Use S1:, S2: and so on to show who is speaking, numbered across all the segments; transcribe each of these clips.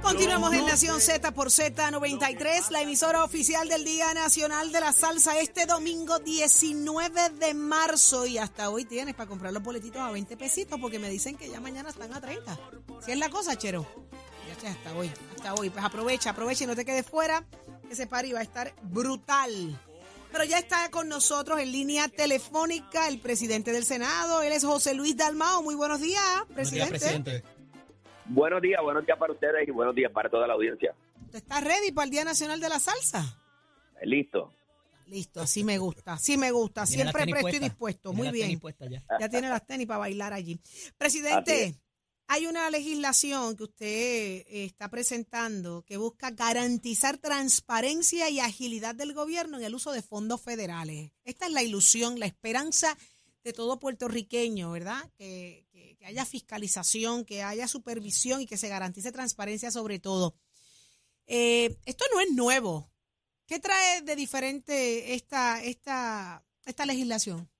S1: Continuamos en Nación Z por Z93, la emisora oficial del Día Nacional de la Salsa, este domingo 19 de marzo. Y hasta hoy tienes para comprar los boletitos a 20 pesitos, porque me dicen que ya mañana están a 30. Si es la cosa, Chero. Hasta hoy, hasta hoy. Pues aprovecha, aprovecha y no te quedes fuera. Ese party va a estar brutal. Pero ya está con nosotros en línea telefónica el presidente del Senado. Él es José Luis Dalmao. Muy buenos días, presidente.
S2: Buenos días, presidente.
S3: Buenos días, buenos días para ustedes y buenos días para toda la audiencia.
S1: ¿Usted está ready para el Día Nacional de la Salsa?
S3: Listo.
S1: Listo, así me gusta, así me gusta. Siempre presto y dispuesto. Muy bien.
S2: Ya.
S1: ya. tiene las tenis para bailar allí. Presidente, hay una legislación que usted eh, está presentando que busca garantizar transparencia y agilidad del gobierno en el uso de fondos federales. Esta es la ilusión, la esperanza de todo puertorriqueño, ¿verdad? Que, haya fiscalización, que haya supervisión y que se garantice transparencia sobre todo. Eh, esto no es nuevo. ¿Qué trae de diferente esta, esta, esta legislación?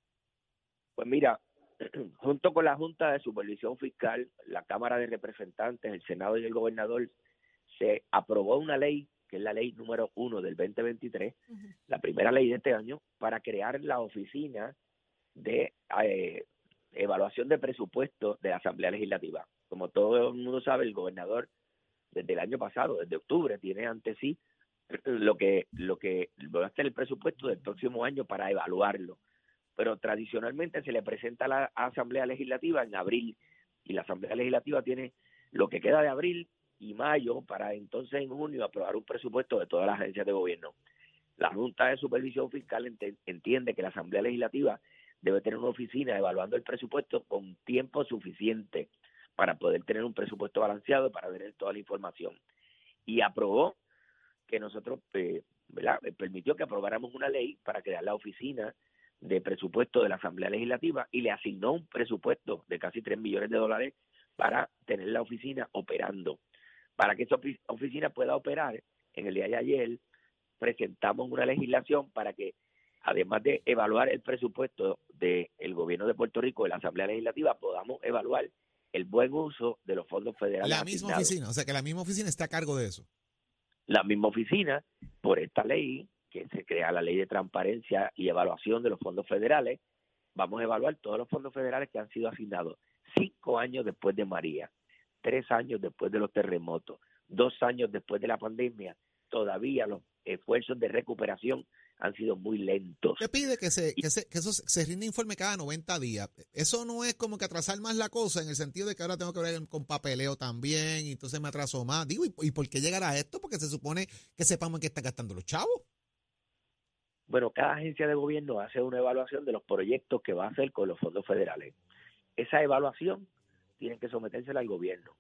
S3: Pues mira, junto con la Junta de Supervisión Fiscal, la Cámara de Representantes, el Senado y el Gobernador, se aprobó una ley, que es la ley número uno del 2023, la primera ley de este año, para crear la oficina de eh, evaluación de presupuesto de la Asamblea Legislativa. Como todo el mundo sabe, el gobernador desde el año pasado, desde octubre, tiene ante sí lo que lo que va a ser el presupuesto del próximo año para evaluarlo pero tradicionalmente se le presenta a la Asamblea Legislativa en abril y la Asamblea Legislativa tiene lo que queda de abril y mayo para entonces en junio aprobar un presupuesto de todas las agencias de gobierno. La Junta de Supervisión Fiscal entiende que la Asamblea Legislativa debe tener una oficina evaluando el presupuesto con tiempo suficiente para poder tener un presupuesto balanceado para tener toda la información. Y aprobó que nosotros, eh, ¿verdad? permitió que aprobáramos una ley para crear la oficina de presupuesto de la Asamblea Legislativa y le asignó un presupuesto de casi 3 millones de dólares para tener la oficina operando. Para que esa oficina pueda operar, en el día de ayer presentamos una legislación para que, además de evaluar el presupuesto del gobierno de Puerto Rico, de la Asamblea Legislativa, podamos evaluar el buen uso de los fondos federales.
S2: La misma oficina, o sea que la misma oficina está a cargo de eso.
S3: La misma oficina, por esta ley, que se crea la ley de transparencia y evaluación de los fondos federales, vamos a evaluar todos los fondos federales que han sido asignados cinco años después de María, tres años después de los terremotos, dos años después de la pandemia, todavía los esfuerzos de recuperación han sido muy lentos.
S2: ¿Qué pide que se, que, se, que eso se rinde informe cada 90 días. Eso no es como que atrasar más la cosa en el sentido de que ahora tengo que ver con papeleo también y entonces me atraso más. Digo, ¿y, por qué llegar a esto? Porque se supone que sepamos en qué están gastando los chavos.
S3: Bueno, cada agencia de gobierno hace una evaluación de los proyectos que va a hacer con los fondos federales. Esa evaluación tiene que sometérsela al gobierno.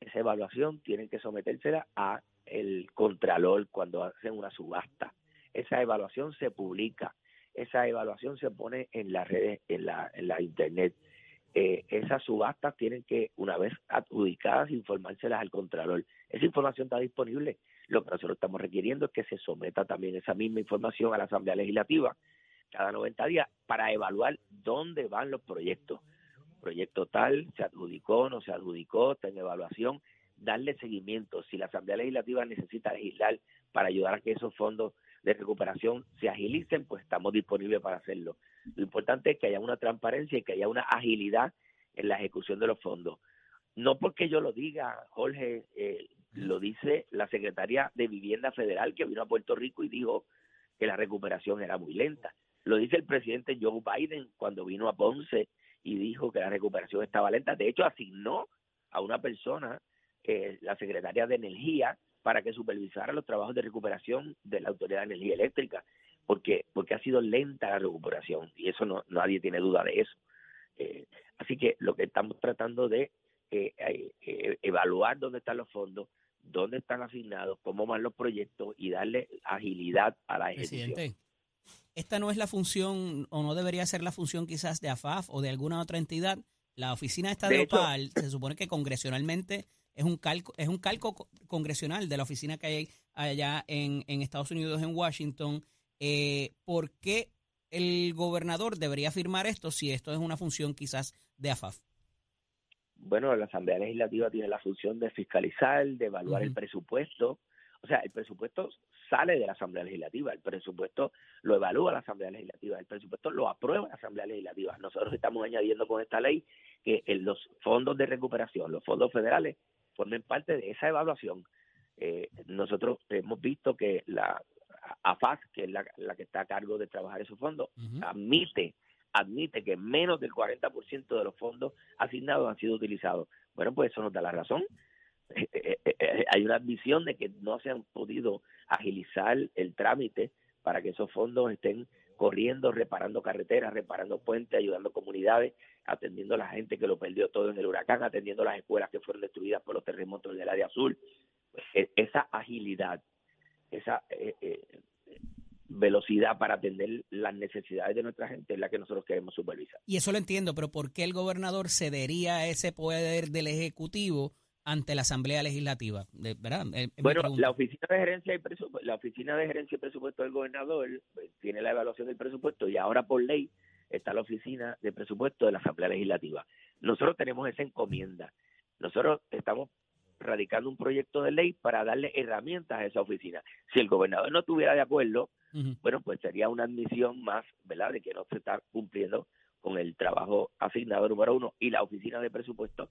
S3: Esa evaluación tiene que sometérsela a el contralor cuando hacen una subasta. Esa evaluación se publica. Esa evaluación se pone en las redes, en la, en la internet. Eh, esas subastas tienen que, una vez adjudicadas, informárselas al contralor. Esa información está disponible lo que nosotros estamos requiriendo es que se someta también esa misma información a la Asamblea Legislativa cada 90 días para evaluar dónde van los proyectos. Proyecto tal, se adjudicó, no se adjudicó, está en evaluación, darle seguimiento. Si la Asamblea Legislativa necesita legislar para ayudar a que esos fondos de recuperación se agilicen, pues estamos disponibles para hacerlo. Lo importante es que haya una transparencia y que haya una agilidad en la ejecución de los fondos. No porque yo lo diga, Jorge, eh, lo dice la secretaria de Vivienda Federal que vino a Puerto Rico y dijo que la recuperación era muy lenta. Lo dice el presidente Joe Biden cuando vino a Ponce y dijo que la recuperación estaba lenta. De hecho, asignó a una persona, eh, la secretaria de Energía, para que supervisara los trabajos de recuperación de la Autoridad de Energía Eléctrica, porque porque ha sido lenta la recuperación y eso no nadie tiene duda de eso. Eh, así que lo que estamos tratando de eh, eh evaluar dónde están los fondos, dónde están asignados, cómo van los proyectos y darle agilidad a la ejecución. Presidente,
S4: esta no es la función o no debería ser la función quizás de AFAF o de alguna otra entidad. La oficina esta de, OPAL se supone que congresionalmente es un calco es un calco congresional de la oficina que hay allá en, Estados Unidos en Washington. Eh, ¿Por qué el gobernador debería firmar esto si esto es una función quizás de AFAF?
S3: Bueno, la Asamblea Legislativa tiene la función de fiscalizar, de evaluar el presupuesto. O sea, el presupuesto sale de la Asamblea Legislativa, el presupuesto lo evalúa la Asamblea Legislativa, el presupuesto lo aprueba la Asamblea Legislativa. Nosotros estamos añadiendo con esta ley que los fondos de recuperación, los fondos federales, formen parte de esa evaluación. Eh, nosotros hemos visto que la AFAS, que es la, que está a cargo de trabajar esos fondos, admite admite que menos del 40% de los fondos asignados han sido utilizados. Bueno, pues eso nos da la razón. Eh, eh, eh, hay una admisión de que no se han podido agilizar el trámite para que esos fondos estén corriendo, reparando carreteras, reparando puentes, ayudando comunidades, atendiendo a la gente que lo perdió todo en el huracán, atendiendo las escuelas que fueron destruidas por los terremotos del área azul. Pues, e, esa agilidad, esa velocidad para atender las necesidades de nuestra gente es la que nosotros queremos supervisar.
S4: Y eso lo entiendo, pero ¿por qué el gobernador cedería ese poder del Ejecutivo ante la Asamblea Legislativa? ¿verdad?
S3: bueno, la oficina de gerencia y la oficina de gerencia y presupuesto del gobernador pues, tiene la evaluación del presupuesto y ahora por ley está la oficina de presupuesto de la Asamblea Legislativa. Nosotros tenemos esa encomienda. Nosotros estamos radicando un proyecto de ley para darle herramientas a esa oficina. Si el gobernador no estuviera de acuerdo, bueno, pues sería una admisión más, ¿verdad?, de que no se está cumpliendo con el trabajo asignado número uno y la oficina de presupuesto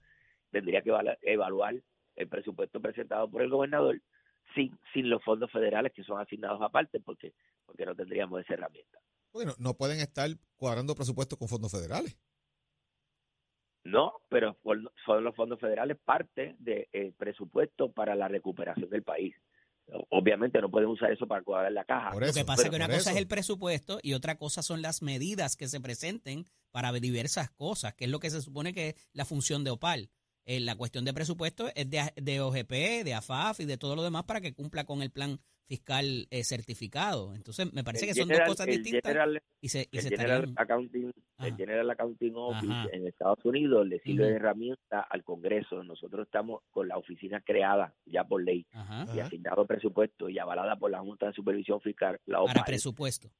S3: tendría que evaluar el presupuesto presentado por el gobernador sin, sin los fondos federales que son asignados aparte porque, porque no tendríamos esa herramienta.
S2: Bueno, no pueden estar cuadrando presupuestos con fondos federales.
S3: No, pero son los fondos federales parte del presupuesto para la recuperación del país. Obviamente no pueden usar eso para cuadrar la caja.
S4: Lo que pasa es que una cosa es el presupuesto y otra cosa son las medidas que se presenten para diversas cosas, que es lo que se supone que es la función de OPAL. Eh, la cuestión de presupuesto es de, de OGP, de AFAF y de todo lo demás para que cumpla con el plan fiscal eh, certificado. Entonces, me parece que son dos cosas distintas.
S3: y se, el, general accounting, el General Accounting Office en Estados Unidos le sirve de herramienta al Congreso. Nosotros estamos con la oficina creada ya por ley y asignado presupuesto y avalada por la Junta de Supervisión Fiscal. La
S4: para presupuesto.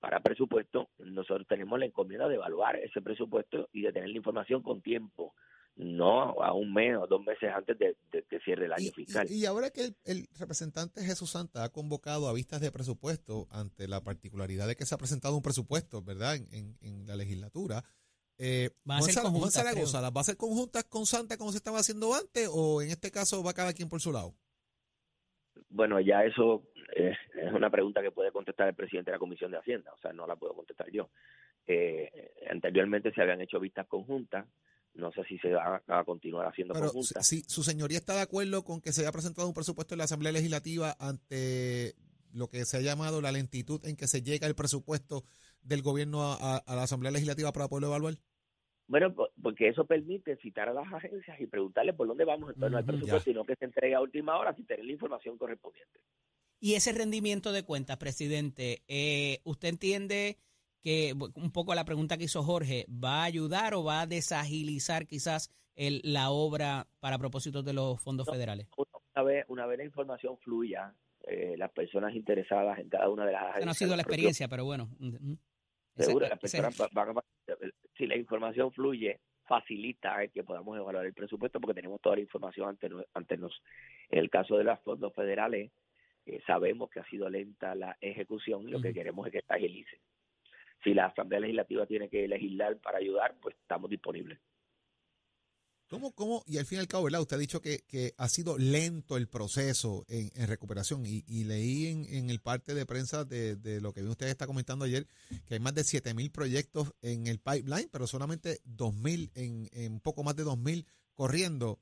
S3: Para presupuesto, nosotros tenemos la encomienda de evaluar ese presupuesto y de tener la información con tiempo no a un mes o dos meses antes de, que cierre el año fiscal.
S2: Y, ahora que el, representante Jesús Santa ha convocado a vistas de presupuesto ante la particularidad de que se ha presentado un presupuesto, ¿verdad?, en, en, la legislatura. Eh,
S4: ¿Va a ser conjuntas,
S2: ¿Va a ser conjuntas con Santa como se estaba haciendo antes o en este caso va cada quien por su lado?
S3: Bueno, ya eso es, una pregunta que puede contestar el presidente de la Comisión de Hacienda, o sea, no la puedo contestar yo. Eh, anteriormente se habían hecho vistas conjuntas, no sé si se va a, continuar haciendo Pero
S2: Si, su señoría está de acuerdo con que se haya presentado un presupuesto en la Asamblea Legislativa ante lo que se ha llamado la lentitud en que se llega el presupuesto del gobierno a, la Asamblea Legislativa para poderlo evaluar.
S3: Bueno, porque eso permite citar a las agencias y preguntarles por dónde vamos en torno al presupuesto y no que se entregue a última hora sin tener la información correspondiente.
S4: Y ese rendimiento de cuentas, presidente, eh, ¿usted entiende que un poco la pregunta que hizo Jorge, ¿va a ayudar o va a desagilizar quizás el, la obra para propósitos de los fondos federales?
S3: Una vez, una vez la información fluya, eh, las personas interesadas en cada una de las agencias.
S4: no ha sido la experiencia, pero bueno.
S3: Seguro, las personas si la información fluye, facilita que podamos evaluar el presupuesto porque tenemos toda la información ante, ante nos. En el caso de los fondos federales, eh, sabemos que ha sido lenta la ejecución y lo que queremos es que se agilice si la Asamblea Legislativa tiene que legislar para ayudar, pues estamos disponibles.
S2: ¿Cómo, cómo, y al fin y al cabo, ¿verdad? Usted ha dicho que, ha sido lento el proceso en, recuperación y, leí en, el parte de prensa de, lo que usted está comentando ayer, que hay más de 7 mil proyectos en el pipeline, pero solamente 2 mil, en, en poco más de 2 mil corriendo.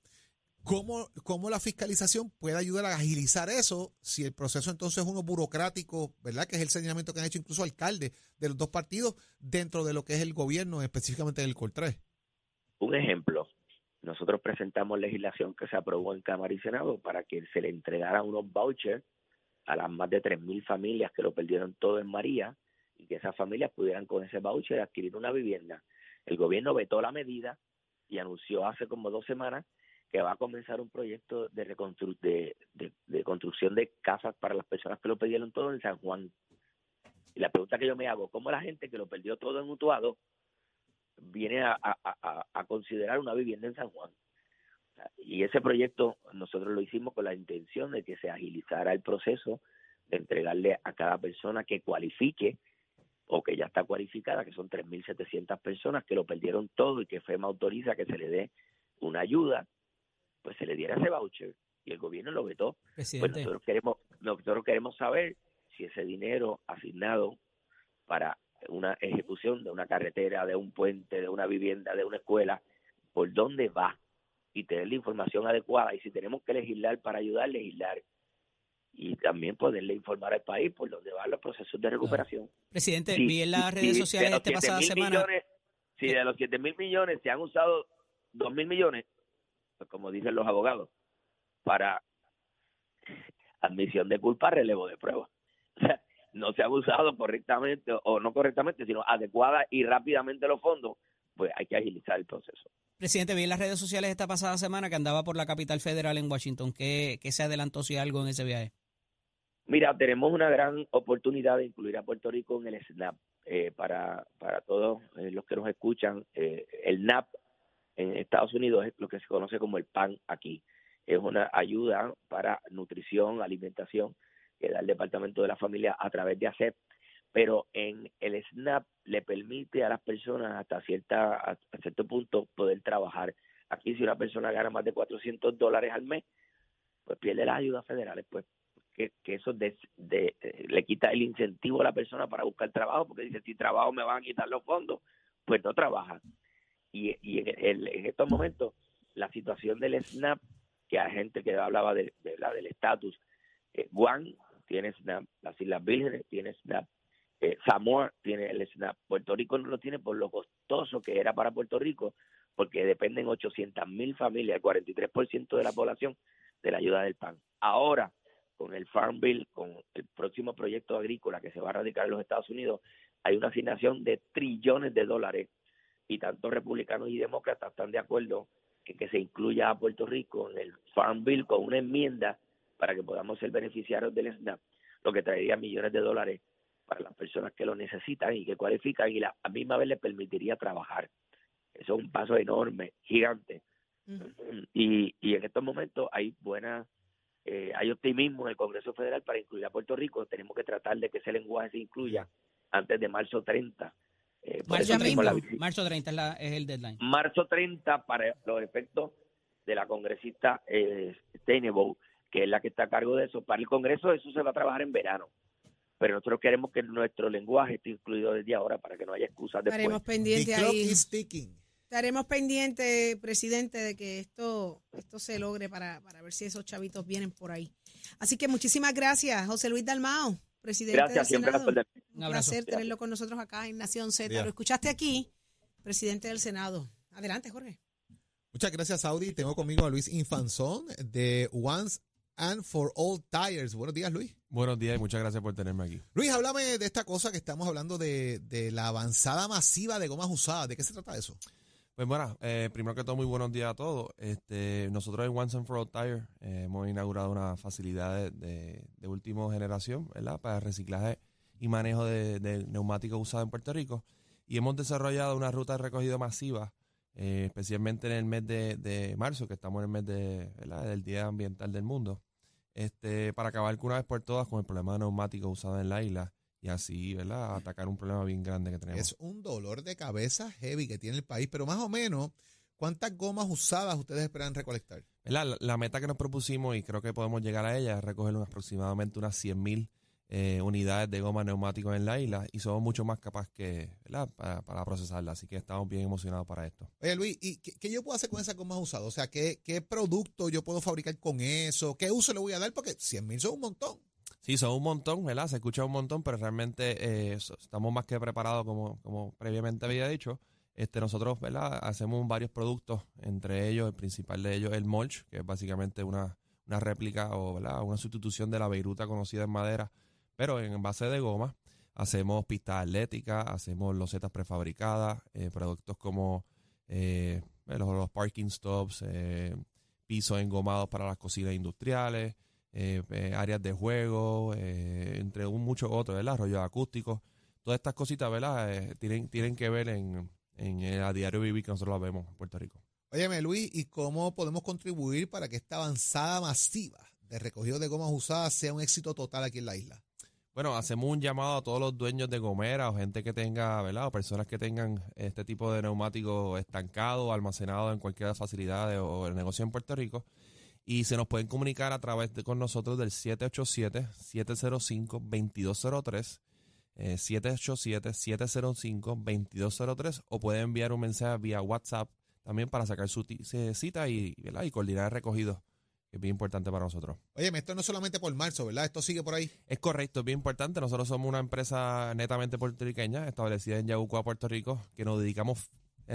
S2: ¿Cómo, ¿Cómo, la fiscalización puede ayudar a agilizar eso si el proceso entonces es uno burocrático, ¿verdad? Que es el señalamiento que han hecho incluso alcaldes de los dos partidos dentro de lo que es el gobierno, específicamente del COL3.
S3: Un ejemplo, nosotros presentamos legislación que se aprobó en Cámara y Senado para que se le entregara unos vouchers a las más de 3.000 familias que lo perdieron todo en María y que esas familias pudieran con ese voucher adquirir una vivienda. El gobierno vetó la medida y anunció hace como dos semanas que va a comenzar un proyecto de, de, de, construcción de casas para las personas que lo pidieron todo en San Juan. Y la pregunta que yo me hago, ¿cómo la gente que lo perdió todo en Utuado viene a, a, considerar una vivienda en San Juan? Y ese proyecto nosotros lo hicimos con la intención de que se agilizara el proceso de entregarle a cada persona que cualifique o que ya está cualificada, que son 3.700 personas que lo perdieron todo y que FEMA autoriza que se le dé una ayuda, pues se le diera ese voucher y el gobierno lo vetó. Pues
S4: Presidente,
S3: nosotros queremos, nosotros queremos saber si ese dinero asignado para una ejecución de una carretera, de un puente, de una vivienda, de una escuela, por dónde va y tener la información adecuada y si tenemos que legislar para ayudar, legislar y también poderle informar al país por dónde van los procesos de recuperación.
S4: presidente,
S3: Si-
S4: vi en las redes
S3: si
S4: sociales esta pasada
S3: 7.000
S4: semana.
S3: millones- si de los 7 mil millones se han usado 2 mil millones, pues como dicen los abogados, para admisión de culpa, relevo de prueba. O sea, no se ha usado correctamente o no correctamente, sino adecuada y rápidamente los fondos, pues hay que agilizar el proceso.
S4: Presidente, vi en las redes sociales esta pasada semana que andaba por la capital federal en Washington. ¿Qué, qué se adelantó si algo en ese viaje?
S3: Mira, tenemos una gran oportunidad de incluir a Puerto Rico en el SNAP. Eh, para, para todos eh, los que nos escuchan, eh, el NAP en Estados Unidos es lo que se conoce como el PAN aquí. Es una ayuda para nutrición, alimentación que da el Departamento de la Familia a través de ACEP, pero en el SNAP le permite a las personas hasta cierta hasta cierto punto poder trabajar. Aquí si una persona gana más de 400 dólares al mes, pues pierde las ayudas federales, pues que, eso eh, le quita el incentivo a la persona para buscar trabajo, porque dice, si trabajo me van a quitar los fondos, pues no trabaja. Y, y en, el- en estos momentos, la situación del SNAP, que hay gente que hablaba de, la del estatus, eh, Guam tiene SNAP, las Islas Vírgenes tiene SNAP, eh, Samoa tiene el SNAP, Puerto Rico no lo tiene por lo costoso que era para Puerto Rico, porque dependen 800 mil familias, el 43% de la población, de la ayuda del PAN. Ahora, con el Farm Bill, con el próximo proyecto agrícola que se va a radicar en los Estados Unidos, hay una asignación de trillones de dólares y tanto republicanos y demócratas están de acuerdo en que se incluya a Puerto Rico en el Farm Bill con una enmienda para que podamos ser beneficiarios del SNAP, lo que traería millones de dólares para las personas que lo necesitan y que cualifican y la, a misma vez les permitiría trabajar. Eso es un paso enorme, gigante. Y, y en estos momentos hay buena, eh, hay optimismo en el Congreso Federal para incluir a Puerto Rico. Tenemos que tratar de que ese lenguaje se incluya antes de marzo 30. Eh,
S4: Marzo
S3: eso tenemos
S4: 30,
S3: la visita.
S4: marzo 30 es, la- es el deadline.
S3: Marzo 30 para los efectos de la congresista eh, Steinebow, que es la que está a cargo de eso. Para el Congreso eso se va a trabajar en verano. Pero nosotros queremos que nuestro lenguaje esté incluido desde ahora para que no haya excusas después.
S1: Estaremos pendientes ahí. Estaremos pendientes, presidente, de que esto, esto se logre para, para ver si esos chavitos vienen por ahí. Así que muchísimas gracias, José Luis Dalmao, presidente
S3: Gracias,
S1: del
S3: siempre
S1: Senado.
S3: perder-
S1: Un
S4: Un abrazo.
S1: placer tenerlo con nosotros acá en Nación Z. Lo escuchaste aquí, presidente del Senado. Adelante, Jorge.
S2: Muchas gracias, Saudi. Tengo conmigo a Luis Infanzón de Once and for All Tires. Buenos días, Luis.
S5: Buenos días y muchas gracias por tenerme aquí.
S2: Luis, háblame de esta cosa que estamos hablando de, de la avanzada masiva de gomas usadas. ¿De qué se trata eso?
S5: Pues bueno, eh, primero que todo, muy buenos días a todos. Este, nosotros en Once and for All Tire eh, hemos inaugurado una facilidad de, de, última generación, ¿verdad? Para reciclaje y manejo de, de neumáticos usados en Puerto Rico. Y hemos desarrollado una ruta de recogido masiva, eh, especialmente en el mes de, marzo, que estamos en el mes de, ¿verdad? del Día Ambiental del Mundo, este, para acabar una vez por todas con el problema de neumáticos usados en la isla y así, ¿verdad? Atacar un problema bien grande que tenemos.
S2: Es un dolor de cabeza heavy que tiene el país, pero más o menos, ¿cuántas gomas usadas ustedes esperan recolectar?
S5: La, la meta que nos propusimos y creo que podemos llegar a ella es recoger aproximadamente unas 100.000 eh, unidades de goma neumáticos en la isla y somos mucho más capaces que, ¿verdad? Para, para procesarla. Así que estamos bien emocionados para esto.
S2: Oye, Luis, ¿y qué, qué yo puedo hacer con esas gomas usadas? O sea, ¿qué, ¿qué producto yo puedo fabricar con eso? ¿Qué uso le voy a dar? Porque 100 mil son un montón.
S5: Sí, son un montón, ¿verdad? Se escucha un montón, pero realmente eh, estamos más que preparados como, como previamente había dicho. Este, nosotros, ¿verdad? Hacemos varios productos, entre ellos, el principal de ellos, el mulch, que es básicamente una, una réplica o, ¿verdad? Una sustitución de la beiruta conocida en madera, pero en base de goma. Hacemos pistas atléticas, hacemos losetas prefabricadas, eh, productos como eh, los, los parking stops, pisos engomados para las cocinas industriales, eh, eh, áreas de juego, eh, entre un muchos otros, ¿verdad? Rollos acústicos. Todas estas cositas, ¿verdad? Eh, tienen, tienen que ver en, en el a diario vivir que nosotros la vemos en Puerto Rico.
S2: Óyeme, Luis, ¿y cómo podemos contribuir para que esta avanzada masiva de recogido de gomas usadas sea un éxito total aquí en la isla?
S5: Bueno, hacemos un llamado a todos los dueños de gomera o gente que tenga, ¿verdad? O personas que tengan este tipo de neumáticos estancados, almacenados en cualquier facilidad de- o el negocio en Puerto Rico. Y se nos pueden comunicar a través de con nosotros del 787-705-2203. eh, 787-705-2203 o pueden enviar un mensaje vía WhatsApp también para sacar su se- cita y, ¿verdad? y coordinar el recogido, es bien importante para nosotros.
S2: Óyeme, esto no es solamente por marzo, ¿verdad? Esto sigue por ahí.
S5: Es correcto, es bien importante. Nosotros somos una empresa netamente puertorriqueña, establecida en Yabucoa, Puerto Rico, que nos dedicamos eh,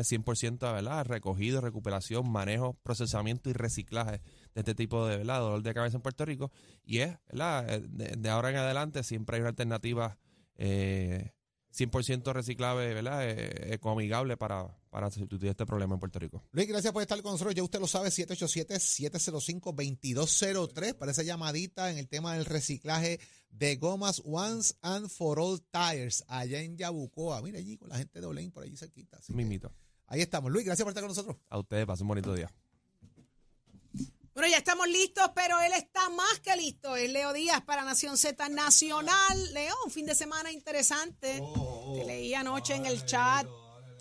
S5: 100% a ¿verdad? recogido, recuperación, manejo, procesamiento y reciclaje de este tipo de ¿verdad? dolor de cabeza en Puerto Rico. Y es, ¿verdad? Eh, De, de ahora en adelante siempre hay una alternativa eh, 100% reciclable, ¿verdad? Eh, ecoamigable para, para sustituir este problema en Puerto Rico.
S2: Luis, gracias por estar con nosotros. Ya usted lo sabe, 787-705-2203 para esa llamadita en el tema del reciclaje de gomas Once and for All Tires allá en Yabucoa. Mira allí con la gente de Olén por allí cerquita. Así que
S5: Mimito.
S2: Ahí estamos. Luis, gracias por estar con nosotros.
S5: A ustedes, pasen un bonito día.
S1: Bueno, ya estamos listos, pero él está más que listo. Es Leo Díaz para Nación Z Nacional. Leo, un fin de semana interesante. Te leí anoche en el chat,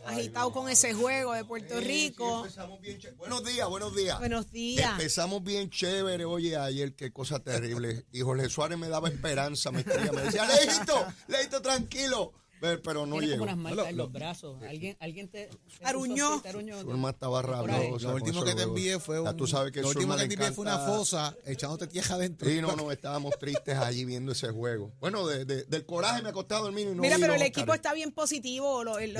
S1: agitado con ese juego de Puerto Rico.
S6: empezamos bien ché- buenos días, buenos días.
S1: Buenos días.
S6: Empezamos bien chévere. Oye, ayer qué cosa terrible. Y Jorge Suárez me daba esperanza, me escribía, me decía, Leito, Leito, tranquilo. Pero, pero no
S4: Tiene
S6: llegó.
S4: unas marcas en los brazos. Alguien, alguien te,
S1: Aruñó.
S6: Zulma estaba rabiosa.
S2: Lo último que te envié fue
S6: Ya
S2: un,
S6: tú sabes que
S2: lo
S6: el
S2: último que te envié fue una fosa echándote tierra adentro.
S6: Sí, no, no, estábamos tristes allí viendo ese juego. Bueno, de- de- del coraje me ha costado dormir y no
S1: Mira, pero el equipo está bien positivo. El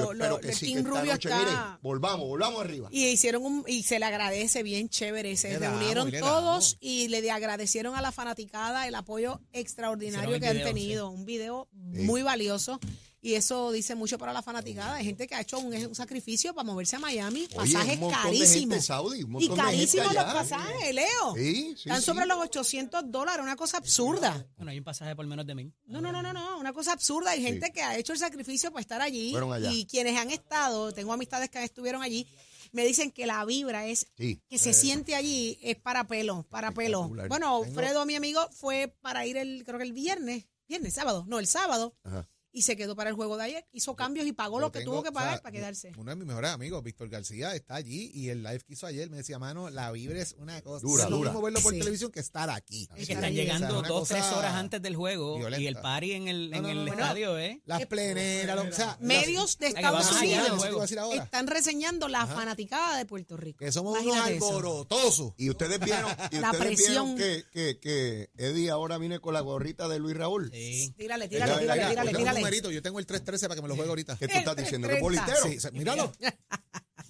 S6: sí,
S1: Team Rubio
S6: noche,
S1: está.
S6: volvamos, volvamos arriba.
S1: Y hicieron un, y se le agradece bien chévere. Se reunieron todos y le de- agradecieron a la fanaticada el apoyo extraordinario que
S4: el
S1: han tenido. Un video muy valioso. Y eso dice mucho para la fanaticada. Hay gente que ha hecho un, un sacrificio para moverse a Miami.
S6: Oye,
S1: Pasajes
S6: un montón de
S1: carísimos.
S6: un
S1: y carísimos los pasajes, Leo.
S6: Sí, sí,
S1: Están
S6: sí.
S1: sobre los 800 dólares, una cosa absurda.
S4: Bueno, hay un pasaje por menos de mil.
S1: No, no, no, no, no, una cosa absurda. Hay gente que ha hecho el sacrificio para estar allí.
S6: Allá.
S1: Y quienes han estado, tengo amistades que estuvieron allí, me dicen que la vibra es
S6: Sí.
S1: que se siente allí es para pelo, para pelo. Bueno,
S6: Tengo-
S1: Fredo, mi amigo, fue para ir el, creo que el viernes, viernes, sábado, no, el sábado,
S6: Ajá.
S1: Y se quedó para el juego de ayer. Hizo cambios y pagó lo que
S2: tengo,
S1: tuvo que
S2: o sea,
S1: pagar para quedarse.
S2: Uno de mis mejores amigos, Víctor García, está allí y el live que hizo ayer me decía, mano, la vibra es una cosa.
S6: Dura,
S2: es lo
S6: dura.
S2: mismo verlo por
S1: Sí.
S2: televisión que estar aquí.
S4: Es que
S1: Está
S4: están llegando
S2: o sea, una
S4: dos, tres horas antes del juego y el party en el,
S2: No,
S4: en
S2: no,
S4: el
S2: no,
S4: estadio, ¿eh?
S2: Las pleneras, lo- o sea,
S1: Medios de Estados Unidos están reseñando la fanaticada de Puerto Rico.
S2: que somos unos
S1: Imagínate eso.
S2: alborotosos.
S6: Y ustedes vieron, y
S1: La
S6: ustedes
S1: presión.
S6: vieron que, que, que Eddie ahora viene con la gorrita de Luis Raúl.
S4: Sí.
S1: Tírale, tírale, tírale, tírale, tírale.
S2: Numerito, yo tengo el 313 para que me lo juegue ahorita.
S6: ¿Qué tú estás diciendo? ¿Que
S1: 330.
S6: bolitero?
S2: Sí, sí, míralo.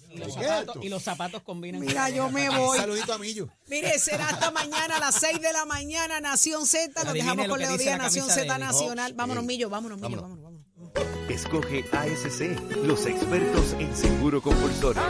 S4: Y los,
S6: ¿Qué es
S4: zapatos,
S6: esto?
S4: y los zapatos combinan.
S1: Mira, yo me voy.
S2: Saludito a Millo.
S1: Mire, será hasta mañana a las 6 de la mañana, Nación Z. Nos
S4: Adivine
S1: dejamos
S4: lo
S1: con
S4: que
S1: Leo
S4: dice
S1: Díaz,
S4: la
S1: Nación Z. Nacional. Vámonos. Millo, vámonos, Millo,
S6: Vámonos.
S1: vámonos, vámonos.
S7: Escoge ASC, los expertos en seguro compulsorio.